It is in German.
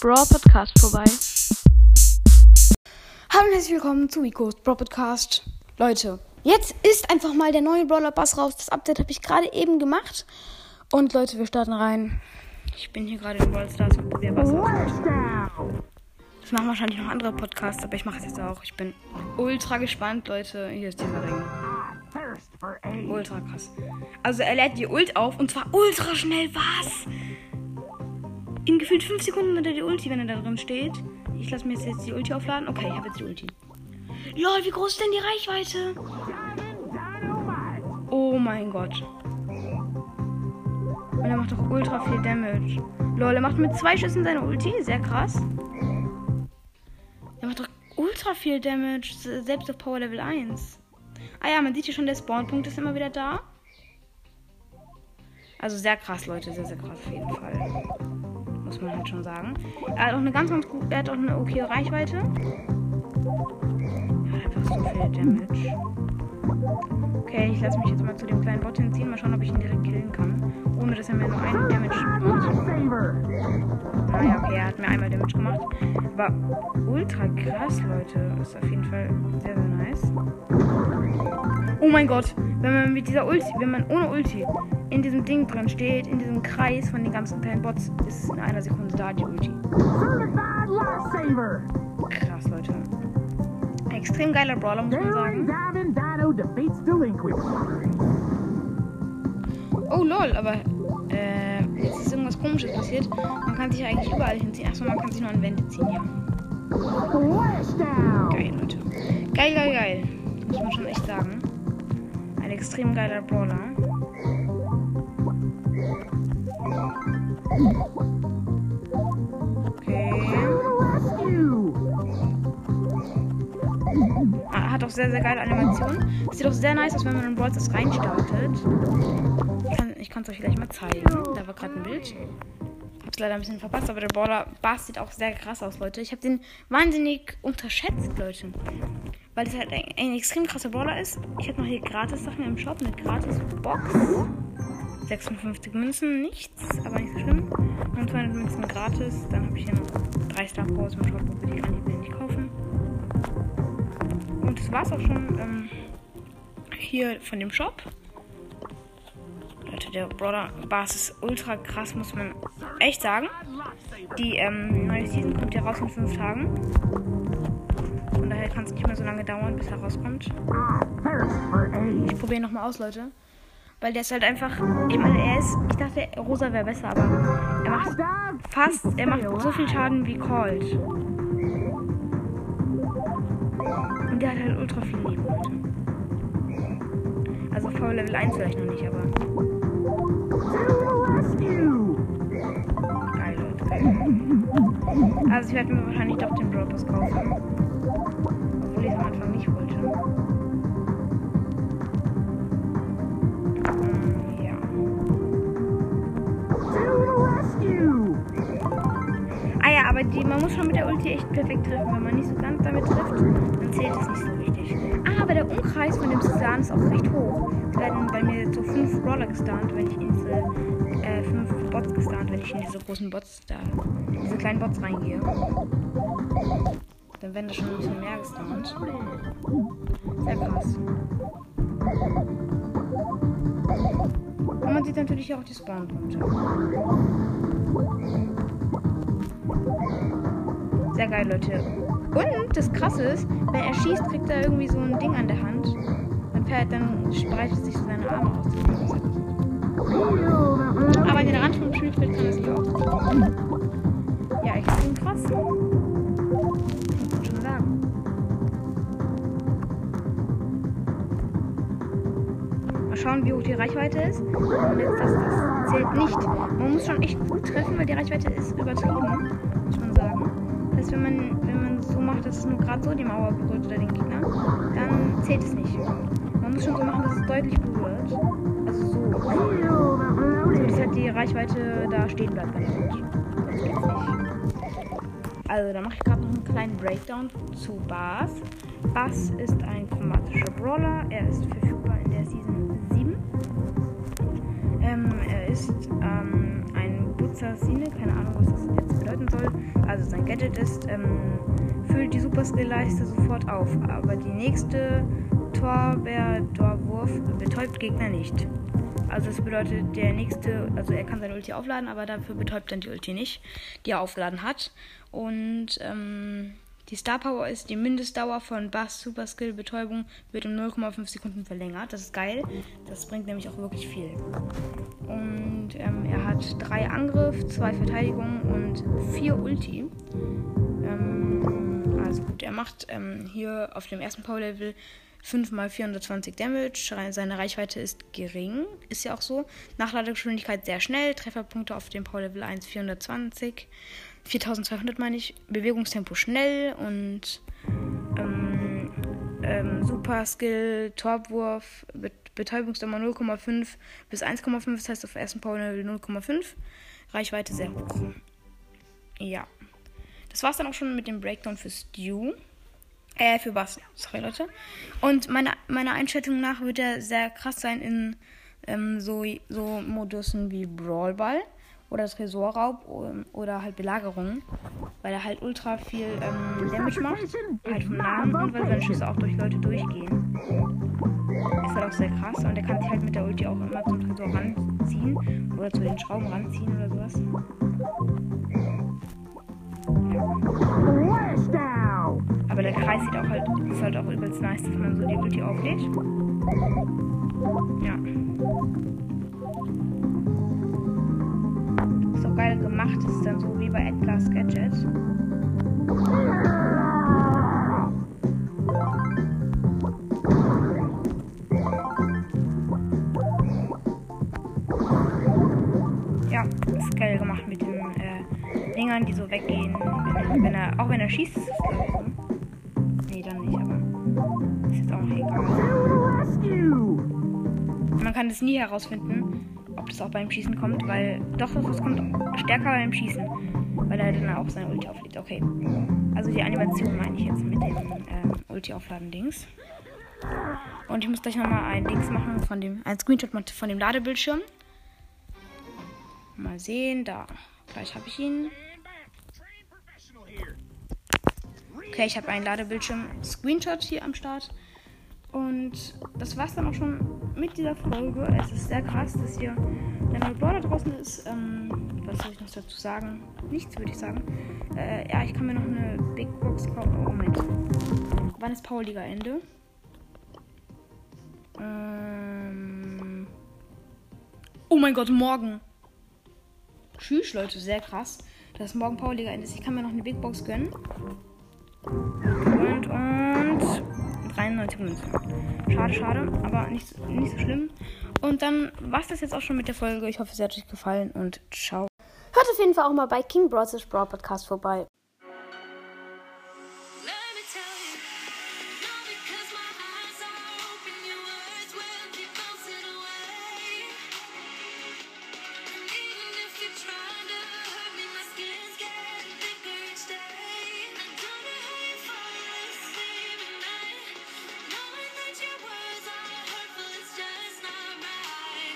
Brawl Podcast vorbei. Hallo und herzlich willkommen zu Icos Brawl Podcast. Leute, jetzt ist einfach mal der neue Brawler Bass raus. Das Update habe ich gerade eben gemacht. Und Leute, wir starten rein. Ich bin hier gerade in Brawl Stars und probiere Bass aus. Das machen wahrscheinlich noch andere Podcasts, aber ich mache es jetzt auch. Ich bin ultra gespannt, Leute. Hier ist dieser Ring. Ultra krass. Also er lädt die Ult auf und zwar ultra schnell. Was? In gefühlt 5 Sekunden hat er die Ulti, wenn er da drin steht. Ich lasse mir jetzt die Ulti aufladen. Okay, ich habe jetzt die Ulti. Lol, wie groß ist denn die Reichweite? Oh mein Gott. Und er macht doch ultra viel Damage. Lol, er macht mit zwei Schüssen seine Ulti. Sehr krass. Er macht doch ultra viel Damage. Selbst auf Power Level 1. Ah ja, man sieht hier schon, der Spawnpunkt ist immer wieder da. Also sehr krass, Leute. Sehr, sehr krass auf jeden Fall muss man halt schon sagen. Er hat auch eine ganz, ganz gut, er hat auch eine okay Reichweite. Er hat einfach so viel Damage. Okay, ich lasse mich jetzt mal zu dem kleinen Bot hinziehen. Mal schauen, ob ich ihn direkt killen kann. Ohne dass er mir nur einen Damage macht. Naja, okay, er hat mir einmal Damage gemacht. War ultra krass, Leute. Ist auf jeden Fall sehr, sehr nice. Oh mein Gott, wenn man mit dieser Ulti, wenn man ohne Ulti in diesem Ding drin steht, in diesem Kreis von den ganzen kleinen Bots, ist in einer Sekunde da die Ulti. Krass, Leute. Extrem geiler Brawler, muss man sagen. Oh lol, aber äh, komisches passiert. Man kann sich eigentlich überall hinziehen. Achso, man kann sich nur an Wände ziehen, ja. Geil, Leute. Geil, geil, geil. Muss man schon echt sagen. Ein extrem geiler Brawler. hat auch sehr, sehr geile Animationen. Sieht auch sehr nice aus, wenn man in Brawl das reinstartet. Ich kann es euch gleich mal zeigen. Da war gerade ein Bild. Hab's leider ein bisschen verpasst, aber der Brawler Bass sieht auch sehr krass aus, Leute. Ich habe den wahnsinnig unterschätzt, Leute. Weil das halt ein, ein extrem krasser Brawler ist. Ich habe noch hier gratis Sachen im Shop, eine gratis Box. 56 Münzen, nichts, aber nicht so schlimm. Und 200 Münzen gratis. Dann habe ich hier noch 3 Star Powers im Shop, die kann ich mir nicht kaufen. Und das war's auch schon ähm, hier von dem Shop. Leute, der Brother Bass ist ultra krass, muss man echt sagen. Die ähm, neue Season kommt ja raus in 5 Tagen. Von daher kann es nicht mehr so lange dauern, bis er rauskommt. Ich probiere nochmal aus, Leute. Weil der ist halt einfach. Ich meine, er ist. Ich dachte, Rosa wäre besser, aber er macht fast. Er macht so viel Schaden wie Cold. Und der hat halt ultra viel Leben, Leute. Also Power Level 1 vielleicht noch nicht, aber. Also ich werde mir wahrscheinlich doch den Brawl kaufen. Obwohl ich es am Anfang nicht wollte. Aber die, man muss schon mit der Ulti echt perfekt treffen. Wenn man nicht so ganz damit trifft, dann zählt es nicht so richtig. Ah, aber der Umkreis von dem Stan ist auch recht hoch. Es werden bei mir so fünf Brawler gestarnt, wenn ich in diese äh, fünf Bots gestarnt, wenn ich in diese großen Bots da, diese kleinen Bots reingehe. Dann werden da schon ein bisschen mehr gestarnt. Sehr krass. Und man sieht natürlich auch die Spawnpunkte. Sehr geil, Leute. Und das Krasse ist, wenn er schießt, kriegt er irgendwie so ein Ding an der Hand. Dann, fährt, dann spreitet sich so seine Arme aus. Aber den Rand vom Spielfeld kann sich auch. Ja, krass. Man schon sagen. Mal schauen, wie hoch die Reichweite ist. Und jetzt das, das zählt nicht. Man muss schon echt gut treffen, weil die Reichweite ist übertrieben. Dass nur gerade so die Mauer berührt oder den Gegner, dann zählt es nicht. Man muss schon so machen, dass es deutlich berührt. Also so. So, dass halt die Reichweite da stehen bleibt. Sonst geht's nicht. Also, da mache ich gerade noch einen kleinen Breakdown zu Bass. Bass ist ein chromatischer Brawler. Er ist verfügbar in der Season 7. Ähm, er ist ähm, ein Assassine, keine Ahnung, was das jetzt bedeuten soll. Also Gadget ist, ähm, füllt die Super Skill-Leiste sofort auf, aber die nächste Torbeer-Dorwurf betäubt Gegner nicht. Also das bedeutet, der nächste, also er kann seine Ulti aufladen, aber dafür betäubt dann die Ulti nicht, die er aufgeladen hat. Und ähm, die Star Power ist die Mindestdauer von Bass Super Skill Betäubung wird um 0,5 Sekunden verlängert. Das ist geil. Das bringt nämlich auch wirklich viel. Und ähm, er hat drei Angriff, zwei Verteidigung und vier Ulti. Ähm, also gut, er macht ähm, hier auf dem ersten Power Level 5 mal 420 Damage. Seine Reichweite ist gering. Ist ja auch so. Nachladegeschwindigkeit sehr schnell. Trefferpunkte auf dem Power Level 1 420. 4200 meine ich. Bewegungstempo schnell und ähm, ähm, Super Skill, Torwurf, Betäubungsdauer 0,5 bis 1,5. Das heißt auf ersten Power Level 0,5. Reichweite sehr hoch. Ja. Das war's dann auch schon mit dem Breakdown für Stew. Äh, für Bass. Sorry, Leute. Und meiner meine Einschätzung nach wird er sehr krass sein in ähm, so, so Modusen wie Brawlball oder Tresorraub oder halt Belagerung, weil er halt ultra viel ähm, Damage macht, halt vom Namen und weil seine Schüsse auch durch Leute durchgehen. Ist halt auch sehr krass und er kann sich halt mit der Ulti auch immer zum Tresor ranziehen oder zu den Schrauben ranziehen oder sowas. Aber der Kreis sieht auch halt, ist halt auch übelst nice, dass man so die Ulti auflädt. Ja. geil gemacht ist, dann so wie bei Edgar's Gadget. Dingern, die so weggehen. Wenn, wenn er, auch wenn er schießt, ist es glaube ich so. Nee, dann nicht, aber ist jetzt auch egal. Man kann es nie herausfinden, ob das auch beim Schießen kommt, weil doch, es kommt stärker beim Schießen, weil er dann auch seine Ulti auflädt. Okay. Also die Animation meine ich jetzt mit dem ähm, Ulti-Aufladen-Dings. Und ich muss gleich nochmal ein Dings machen von dem, ein Screenshot von dem Ladebildschirm. Mal sehen, da. Gleich habe ich ihn. Okay, ich habe einen Ladebildschirm-Screenshot hier am Start. Und das war's dann auch schon mit dieser Folge. Es ist sehr krass, dass hier der neue Brawler draußen ist. Ähm, was soll ich noch dazu sagen? Nichts, würde ich sagen. Äh, ja, ich kann mir noch eine Big Box kaufen. Oh, Moment. Wann ist Power Liga Ende? Ähm oh mein Gott, morgen. Tschüss, Leute, sehr krass. Dass morgen Power Liga Ende ist. Ich kann mir noch eine Big Box gönnen. Und, und 93 Münzen. Schade, schade, aber nicht, nicht so schlimm. Und dann war es das jetzt auch schon mit der Folge. Ich hoffe, es hat euch gefallen und ciao. Hört auf jeden Fall auch mal bei King Bros. Brawl Podcast vorbei.